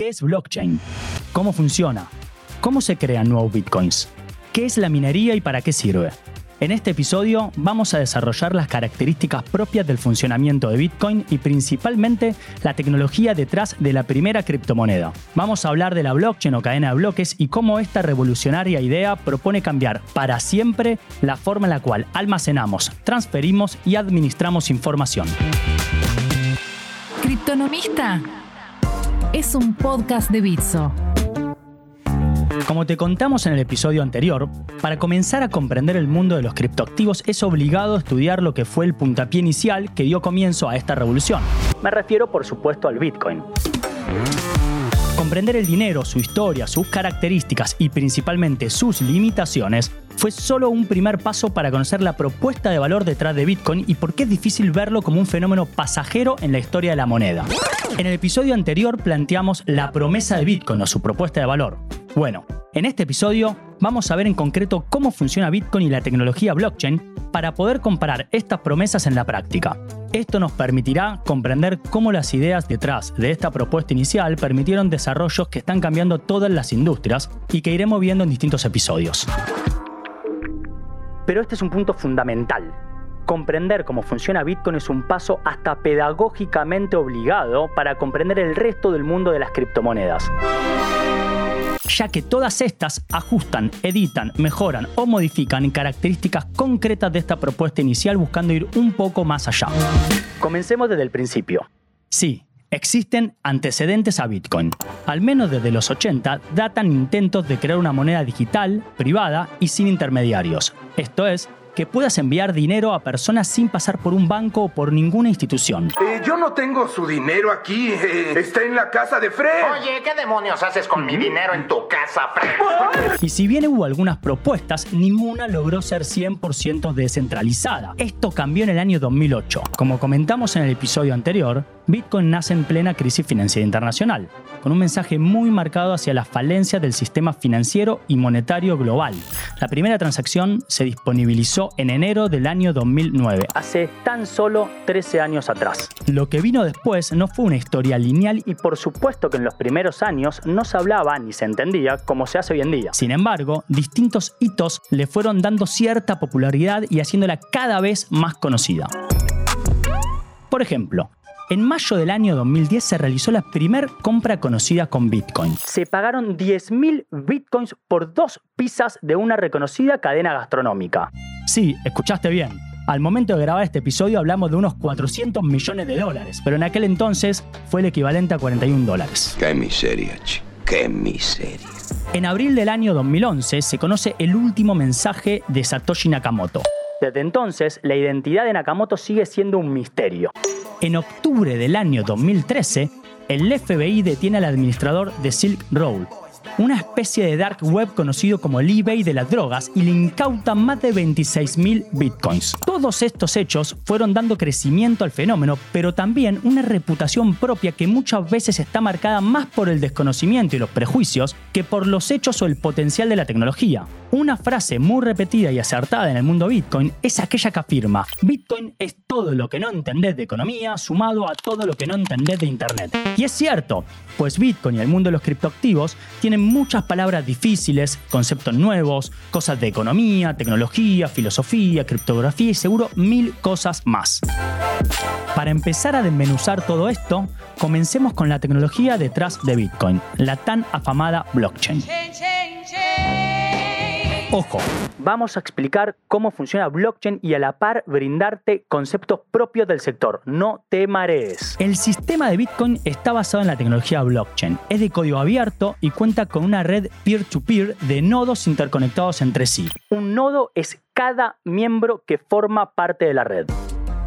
¿Qué es blockchain? ¿Cómo funciona? ¿Cómo se crean nuevos bitcoins? ¿Qué es la minería y para qué sirve? En este episodio vamos a desarrollar las características propias del funcionamiento de Bitcoin y principalmente la tecnología detrás de la primera criptomoneda. Vamos a hablar de la blockchain o cadena de bloques y cómo esta revolucionaria idea propone cambiar para siempre la forma en la cual almacenamos, transferimos y administramos información. Criptonomista es un podcast de Bitso. Como te contamos en el episodio anterior, para comenzar a comprender el mundo de los criptoactivos es obligado estudiar lo que fue el puntapié inicial que dio comienzo a esta revolución. Me refiero por supuesto al Bitcoin. Comprender el dinero, su historia, sus características y principalmente sus limitaciones fue solo un primer paso para conocer la propuesta de valor detrás de Bitcoin y por qué es difícil verlo como un fenómeno pasajero en la historia de la moneda. En el episodio anterior planteamos la promesa de Bitcoin o su propuesta de valor, bueno, en este episodio vamos a ver en concreto cómo funciona Bitcoin y la tecnología blockchain para poder comparar estas promesas en la práctica. Esto nos permitirá comprender cómo las ideas detrás de esta propuesta inicial permitieron desarrollos que están cambiando todas las industrias y que iremos viendo en distintos episodios. Pero este es un punto fundamental. Comprender cómo funciona Bitcoin es un paso hasta pedagógicamente obligado para comprender el resto del mundo de las criptomonedas ya que todas estas ajustan, editan, mejoran o modifican características concretas de esta propuesta inicial buscando ir un poco más allá. Comencemos desde el principio. Sí, Existen antecedentes a Bitcoin. Al menos desde los 80 datan intentos de crear una moneda digital, privada y sin intermediarios. Esto es, que puedas enviar dinero a personas sin pasar por un banco o por ninguna institución. Eh, yo no tengo su dinero aquí. Eh, está en la casa de Fred. Oye, ¿qué demonios haces con mi dinero en tu casa, Fred? Y si bien hubo algunas propuestas, ninguna logró ser 100% descentralizada. Esto cambió en el año 2008. Como comentamos en el episodio anterior, Bitcoin nace en plena crisis financiera internacional, con un mensaje muy marcado hacia la falencia del sistema financiero y monetario global. La primera transacción se disponibilizó en enero del año 2009, hace tan solo 13 años atrás. Lo que vino después no fue una historia lineal y por supuesto que en los primeros años no se hablaba ni se entendía como se hace hoy en día. Sin embargo, distintos hitos le fueron dando cierta popularidad y haciéndola cada vez más conocida. Por ejemplo, en mayo del año 2010 se realizó la primera compra conocida con Bitcoin. Se pagaron 10.000 Bitcoins por dos pizzas de una reconocida cadena gastronómica. Sí, escuchaste bien. Al momento de grabar este episodio hablamos de unos 400 millones de dólares, pero en aquel entonces fue el equivalente a 41 dólares. Qué miseria, chico. Qué miseria. En abril del año 2011 se conoce el último mensaje de Satoshi Nakamoto. Desde entonces, la identidad de Nakamoto sigue siendo un misterio. En octubre del año 2013, el FBI detiene al administrador de Silk Road, una especie de dark web conocido como el eBay de las drogas y le incauta más de 26.000 bitcoins. Todos estos hechos fueron dando crecimiento al fenómeno, pero también una reputación propia que muchas veces está marcada más por el desconocimiento y los prejuicios que por los hechos o el potencial de la tecnología. Una frase muy repetida y acertada en el mundo Bitcoin es aquella que afirma, Bitcoin es todo lo que no entendés de economía sumado a todo lo que no entendés de Internet. Y es cierto, pues Bitcoin y el mundo de los criptoactivos tienen muchas palabras difíciles, conceptos nuevos, cosas de economía, tecnología, filosofía, criptografía y seguro mil cosas más. Para empezar a desmenuzar todo esto, comencemos con la tecnología detrás de Bitcoin, la tan afamada blockchain. Ojo, vamos a explicar cómo funciona blockchain y a la par brindarte conceptos propios del sector. No te marees. El sistema de Bitcoin está basado en la tecnología blockchain. Es de código abierto y cuenta con una red peer-to-peer -peer de nodos interconectados entre sí. Un nodo es cada miembro que forma parte de la red.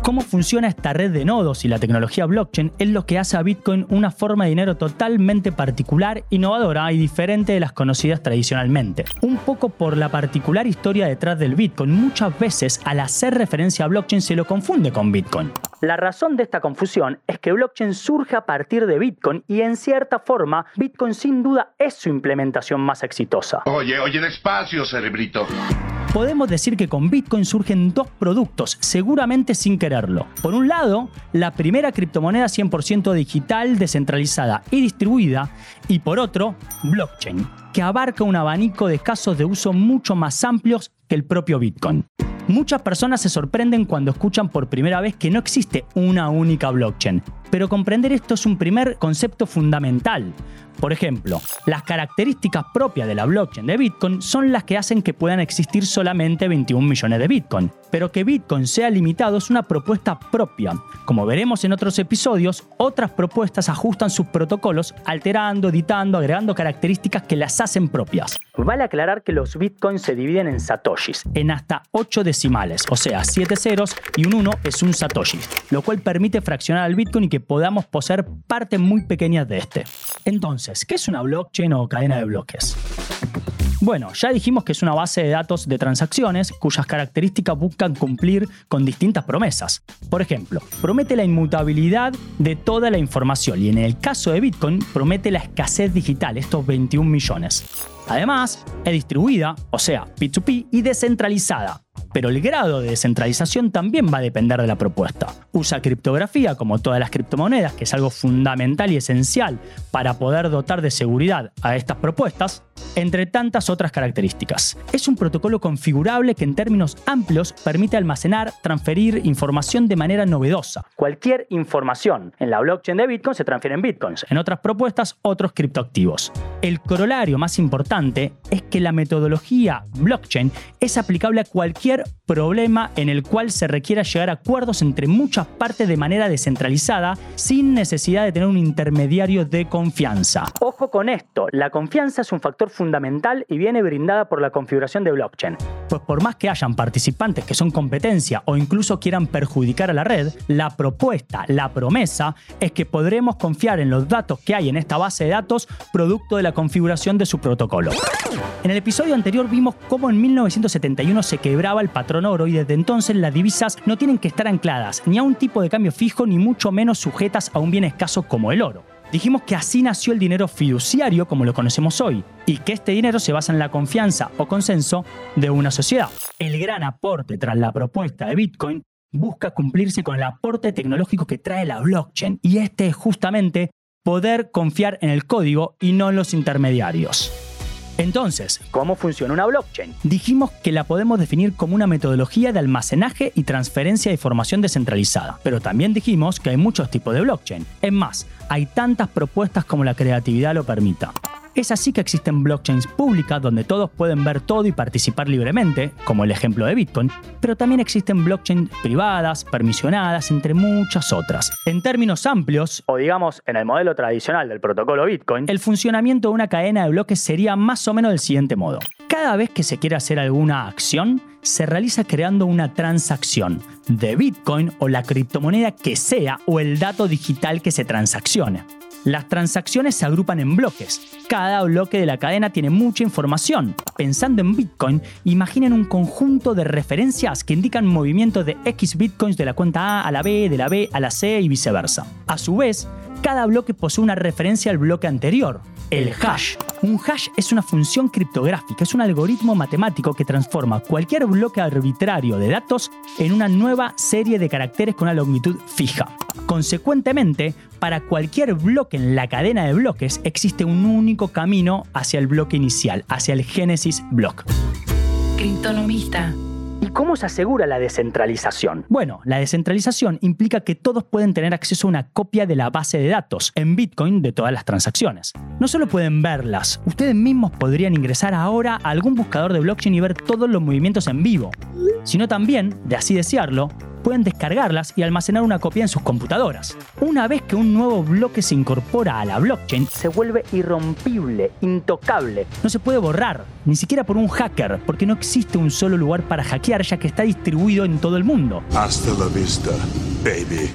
Cómo funciona esta red de nodos y la tecnología blockchain es lo que hace a Bitcoin una forma de dinero totalmente particular, innovadora y diferente de las conocidas tradicionalmente. Un poco por la particular historia detrás del Bitcoin, muchas veces al hacer referencia a blockchain se lo confunde con Bitcoin. La razón de esta confusión es que blockchain surge a partir de Bitcoin y en cierta forma Bitcoin sin duda es su implementación más exitosa. Oye, oye, despacio, cerebrito. Podemos decir que con Bitcoin surgen dos productos, seguramente sin quererlo. Por un lado, la primera criptomoneda 100% digital, descentralizada y distribuida, y por otro, blockchain, que abarca un abanico de casos de uso mucho más amplios que el propio Bitcoin. Muchas personas se sorprenden cuando escuchan por primera vez que no existe una única blockchain, pero comprender esto es un primer concepto fundamental. Por ejemplo, las características propias de la blockchain de Bitcoin son las que hacen que puedan existir solamente 21 millones de Bitcoin, pero que Bitcoin sea limitado es una propuesta propia. Como veremos en otros episodios, otras propuestas ajustan sus protocolos alterando, editando, agregando características que las hacen propias. Vale aclarar que los Bitcoins se dividen en satoshis, en hasta 8 decimales, o sea, 7 ceros y un 1 es un satoshi, lo cual permite fraccionar al Bitcoin y que podamos poseer partes muy pequeñas de este. Entonces, ¿qué es una blockchain o cadena de bloques? Bueno, ya dijimos que es una base de datos de transacciones cuyas características buscan cumplir con distintas promesas. Por ejemplo, promete la inmutabilidad de toda la información y en el caso de Bitcoin promete la escasez digital, estos 21 millones. Además, es distribuida, o sea, P2P, y descentralizada, pero el grado de descentralización también va a depender de la propuesta. Usa criptografía como todas las criptomonedas, que es algo fundamental y esencial para poder dotar de seguridad a estas propuestas, entre tantas otras características. Es un protocolo configurable que en términos amplios permite almacenar, transferir información de manera novedosa. Cualquier información en la blockchain de Bitcoin se transfiere en Bitcoins, en otras propuestas otros criptoactivos. El corolario más importante es que la metodología blockchain es aplicable a cualquier problema en el cual se requiera llegar a acuerdos entre muchas partes de manera descentralizada sin necesidad de tener un intermediario de confianza. Ojo con esto, la confianza es un factor fundamental y viene brindada por la configuración de blockchain. Pues por más que hayan participantes que son competencia o incluso quieran perjudicar a la red, la propuesta, la promesa es que podremos confiar en los datos que hay en esta base de datos producto de la configuración de su protocolo. En el episodio anterior vimos cómo en 1971 se quebraba el patrón oro y desde entonces las divisas no tienen que estar ancladas ni a un tipo de cambio fijo ni mucho menos sujetas a un bien escaso como el oro. Dijimos que así nació el dinero fiduciario como lo conocemos hoy, y que este dinero se basa en la confianza o consenso de una sociedad. El gran aporte tras la propuesta de Bitcoin busca cumplirse con el aporte tecnológico que trae la blockchain, y este es justamente poder confiar en el código y no en los intermediarios. Entonces, ¿cómo funciona una blockchain? Dijimos que la podemos definir como una metodología de almacenaje y transferencia de información descentralizada, pero también dijimos que hay muchos tipos de blockchain. Es más, hay tantas propuestas como la creatividad lo permita. Es así que existen blockchains públicas donde todos pueden ver todo y participar libremente, como el ejemplo de Bitcoin, pero también existen blockchains privadas, permisionadas, entre muchas otras. En términos amplios, o digamos en el modelo tradicional del protocolo Bitcoin, el funcionamiento de una cadena de bloques sería más o menos del siguiente modo. Cada vez que se quiere hacer alguna acción, se realiza creando una transacción de Bitcoin o la criptomoneda que sea o el dato digital que se transaccione. Las transacciones se agrupan en bloques. Cada bloque de la cadena tiene mucha información. Pensando en Bitcoin, imaginen un conjunto de referencias que indican movimientos de X Bitcoins de la cuenta A a la B, de la B a la C y viceversa. A su vez, cada bloque posee una referencia al bloque anterior, el hash. Un hash es una función criptográfica, es un algoritmo matemático que transforma cualquier bloque arbitrario de datos en una nueva serie de caracteres con una longitud fija. Consecuentemente, para cualquier bloque en la cadena de bloques existe un único camino hacia el bloque inicial, hacia el Génesis block. Criptonomista. ¿Y cómo se asegura la descentralización? Bueno, la descentralización implica que todos pueden tener acceso a una copia de la base de datos en Bitcoin de todas las transacciones. No solo pueden verlas, ustedes mismos podrían ingresar ahora a algún buscador de blockchain y ver todos los movimientos en vivo, sino también, de así desearlo, pueden descargarlas y almacenar una copia en sus computadoras. Una vez que un nuevo bloque se incorpora a la blockchain, se vuelve irrompible, intocable. No se puede borrar, ni siquiera por un hacker, porque no existe un solo lugar para hackear ya que está distribuido en todo el mundo. Hasta la vista, baby.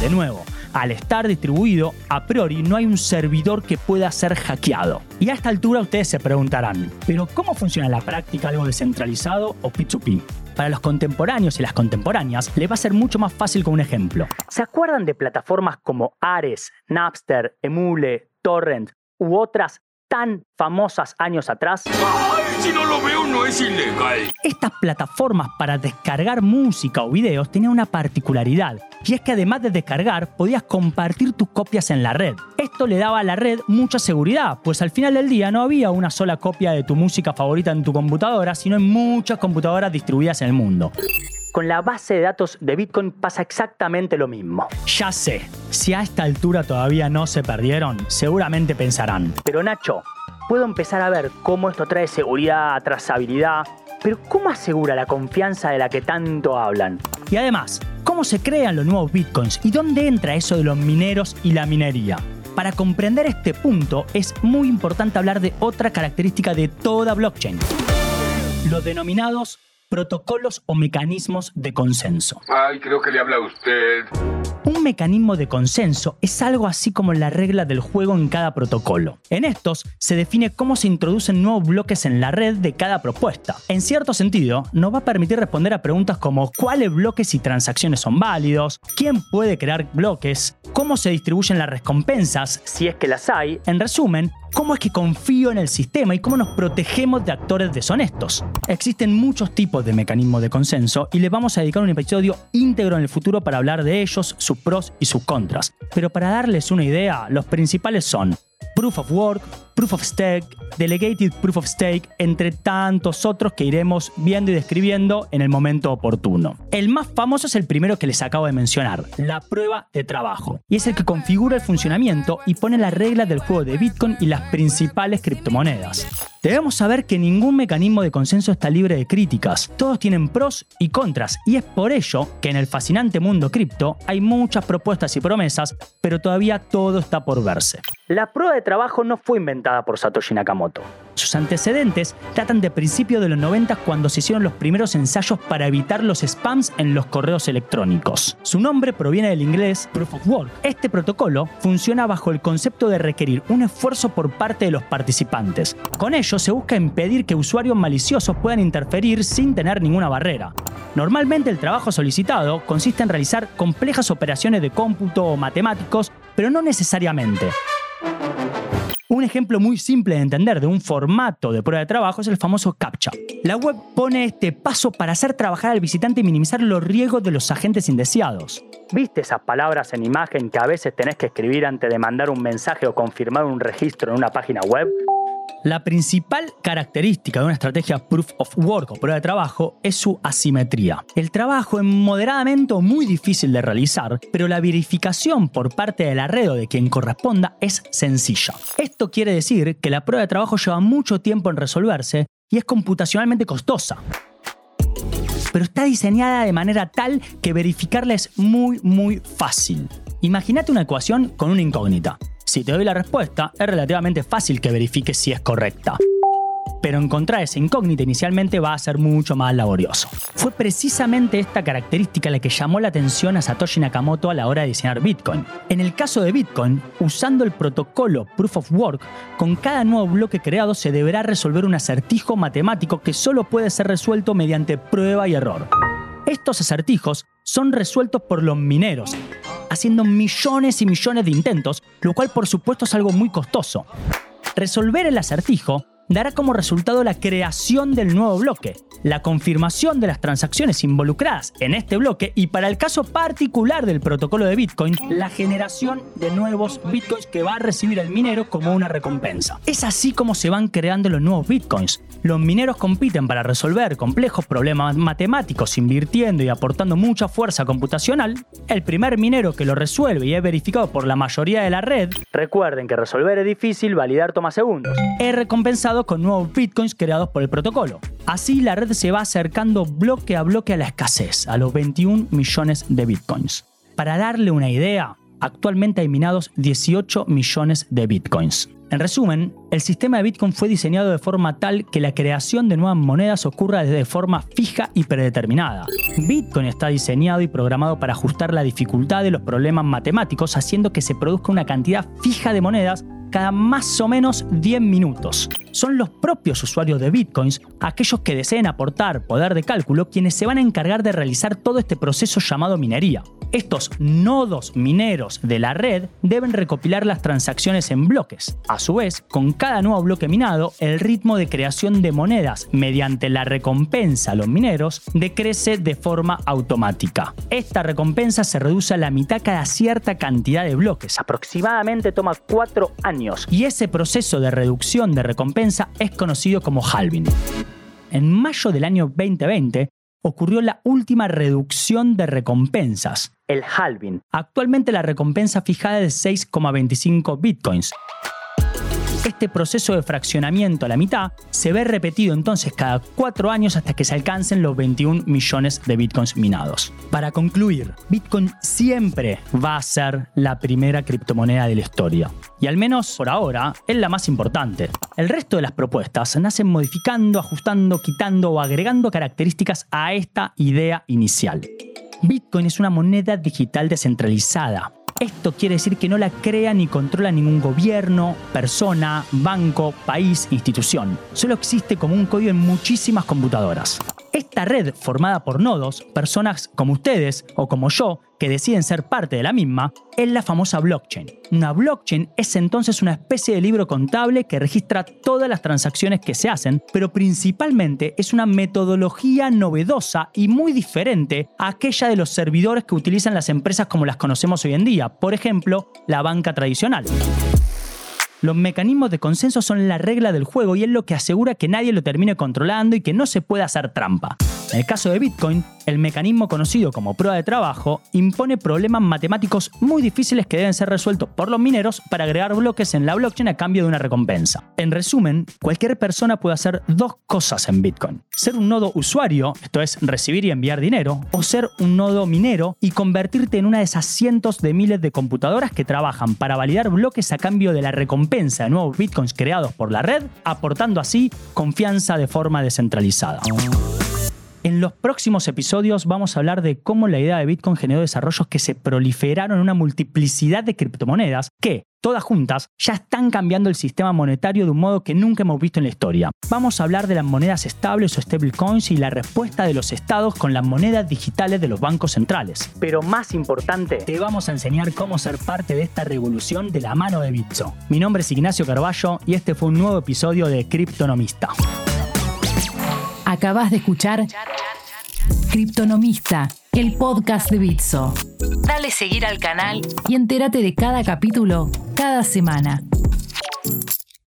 De nuevo, al estar distribuido, a priori no hay un servidor que pueda ser hackeado. Y a esta altura ustedes se preguntarán, ¿pero cómo funciona en la práctica algo descentralizado o P2P? Para los contemporáneos y las contemporáneas les va a ser mucho más fácil con un ejemplo. ¿Se acuerdan de plataformas como Ares, Napster, Emule, Torrent u otras tan famosas años atrás? ¡Ay, si no lo veo no es ilegal! Estas plataformas para descargar música o videos tenían una particularidad, y es que además de descargar, podías compartir tus copias en la red. Esto le daba a la red mucha seguridad, pues al final del día no había una sola copia de tu música favorita en tu computadora, sino en muchas computadoras distribuidas en el mundo. Con la base de datos de Bitcoin pasa exactamente lo mismo. Ya sé, si a esta altura todavía no se perdieron, seguramente pensarán. Pero Nacho, puedo empezar a ver cómo esto trae seguridad, trazabilidad, pero ¿cómo asegura la confianza de la que tanto hablan? Y además, ¿cómo se crean los nuevos bitcoins y dónde entra eso de los mineros y la minería? Para comprender este punto es muy importante hablar de otra característica de toda blockchain, los denominados protocolos o mecanismos de consenso. Ay, creo que le habla a usted. Un mecanismo de consenso es algo así como la regla del juego en cada protocolo. En estos se define cómo se introducen nuevos bloques en la red de cada propuesta. En cierto sentido, nos va a permitir responder a preguntas como cuáles bloques y transacciones son válidos, quién puede crear bloques, cómo se distribuyen las recompensas, si es que las hay, en resumen, cómo es que confío en el sistema y cómo nos protegemos de actores deshonestos. Existen muchos tipos de mecanismos de consenso y les vamos a dedicar un episodio íntegro en el futuro para hablar de ellos, sus pros y sus contras. Pero para darles una idea, los principales son Proof of Work, Proof of Stake, Delegated Proof of Stake, entre tantos otros que iremos viendo y describiendo en el momento oportuno. El más famoso es el primero que les acabo de mencionar, la prueba de trabajo, y es el que configura el funcionamiento y pone las reglas del juego de Bitcoin y las principales criptomonedas. Debemos saber que ningún mecanismo de consenso está libre de críticas. Todos tienen pros y contras, y es por ello que en el fascinante mundo cripto hay muchas propuestas y promesas, pero todavía todo está por verse. La prueba de trabajo no fue inventada por Satoshi Nakamoto. Sus antecedentes datan de principios de los 90 cuando se hicieron los primeros ensayos para evitar los spams en los correos electrónicos. Su nombre proviene del inglés Proof of Work. Este protocolo funciona bajo el concepto de requerir un esfuerzo por parte de los participantes. Con ello se busca impedir que usuarios maliciosos puedan interferir sin tener ninguna barrera. Normalmente el trabajo solicitado consiste en realizar complejas operaciones de cómputo o matemáticos, pero no necesariamente. Un ejemplo muy simple de entender de un formato de prueba de trabajo es el famoso CAPTCHA. La web pone este paso para hacer trabajar al visitante y minimizar los riesgos de los agentes indeseados. ¿Viste esas palabras en imagen que a veces tenés que escribir antes de mandar un mensaje o confirmar un registro en una página web? La principal característica de una estrategia proof of work o prueba de trabajo es su asimetría. El trabajo es moderadamente o muy difícil de realizar, pero la verificación por parte de la red o de quien corresponda es sencilla. Esto quiere decir que la prueba de trabajo lleva mucho tiempo en resolverse y es computacionalmente costosa. Pero está diseñada de manera tal que verificarla es muy muy fácil. Imagínate una ecuación con una incógnita. Si te doy la respuesta, es relativamente fácil que verifiques si es correcta. Pero encontrar esa incógnita inicialmente va a ser mucho más laborioso. Fue precisamente esta característica la que llamó la atención a Satoshi Nakamoto a la hora de diseñar Bitcoin. En el caso de Bitcoin, usando el protocolo Proof of Work, con cada nuevo bloque creado se deberá resolver un acertijo matemático que solo puede ser resuelto mediante prueba y error. Estos acertijos son resueltos por los mineros, haciendo millones y millones de intentos, lo cual por supuesto es algo muy costoso. Resolver el acertijo dará como resultado la creación del nuevo bloque, la confirmación de las transacciones involucradas en este bloque y para el caso particular del protocolo de Bitcoin, la generación de nuevos Bitcoins que va a recibir el minero como una recompensa. Es así como se van creando los nuevos Bitcoins. Los mineros compiten para resolver complejos problemas matemáticos invirtiendo y aportando mucha fuerza computacional. El primer minero que lo resuelve y es verificado por la mayoría de la red, recuerden que resolver es difícil, validar toma segundos, es recompensado con nuevos bitcoins creados por el protocolo. Así la red se va acercando bloque a bloque a la escasez, a los 21 millones de bitcoins. Para darle una idea, actualmente hay minados 18 millones de bitcoins. En resumen, el sistema de Bitcoin fue diseñado de forma tal que la creación de nuevas monedas ocurra de forma fija y predeterminada. Bitcoin está diseñado y programado para ajustar la dificultad de los problemas matemáticos haciendo que se produzca una cantidad fija de monedas cada más o menos 10 minutos. Son los propios usuarios de bitcoins, aquellos que deseen aportar poder de cálculo, quienes se van a encargar de realizar todo este proceso llamado minería. Estos nodos mineros de la red deben recopilar las transacciones en bloques. A su vez, con cada nuevo bloque minado, el ritmo de creación de monedas mediante la recompensa a los mineros decrece de forma automática. Esta recompensa se reduce a la mitad cada cierta cantidad de bloques, aproximadamente toma 4 y ese proceso de reducción de recompensa es conocido como halving. En mayo del año 2020, ocurrió la última reducción de recompensas, el halving. Actualmente la recompensa fijada es de 6,25 bitcoins. Este proceso de fraccionamiento a la mitad se ve repetido entonces cada cuatro años hasta que se alcancen los 21 millones de bitcoins minados. Para concluir, Bitcoin siempre va a ser la primera criptomoneda de la historia. Y al menos por ahora es la más importante. El resto de las propuestas nacen modificando, ajustando, quitando o agregando características a esta idea inicial. Bitcoin es una moneda digital descentralizada, esto quiere decir que no la crea ni controla ningún gobierno, persona, banco, país, institución. Solo existe como un código en muchísimas computadoras. Esta red, formada por nodos, personas como ustedes o como yo, que deciden ser parte de la misma, es la famosa blockchain. Una blockchain es entonces una especie de libro contable que registra todas las transacciones que se hacen, pero principalmente es una metodología novedosa y muy diferente a aquella de los servidores que utilizan las empresas como las conocemos hoy en día, por ejemplo, la banca tradicional. Los mecanismos de consenso son la regla del juego y es lo que asegura que nadie lo termine controlando y que no se pueda hacer trampa. En el caso de Bitcoin, el mecanismo conocido como prueba de trabajo impone problemas matemáticos muy difíciles que deben ser resueltos por los mineros para agregar bloques en la blockchain a cambio de una recompensa. En resumen, cualquier persona puede hacer dos cosas en Bitcoin. Ser un nodo usuario, esto es recibir y enviar dinero, o ser un nodo minero y convertirte en una de esas cientos de miles de computadoras que trabajan para validar bloques a cambio de la recompensa de nuevos Bitcoins creados por la red, aportando así confianza de forma descentralizada. En los próximos episodios vamos a hablar de cómo la idea de Bitcoin generó desarrollos que se proliferaron en una multiplicidad de criptomonedas que, todas juntas, ya están cambiando el sistema monetario de un modo que nunca hemos visto en la historia. Vamos a hablar de las monedas estables o stablecoins y la respuesta de los estados con las monedas digitales de los bancos centrales. Pero más importante, te vamos a enseñar cómo ser parte de esta revolución de la mano de Bitso. Mi nombre es Ignacio Carballo y este fue un nuevo episodio de Criptonomista. Acabas de escuchar Criptonomista, el podcast de Bitso. Dale seguir al canal y entérate de cada capítulo cada semana.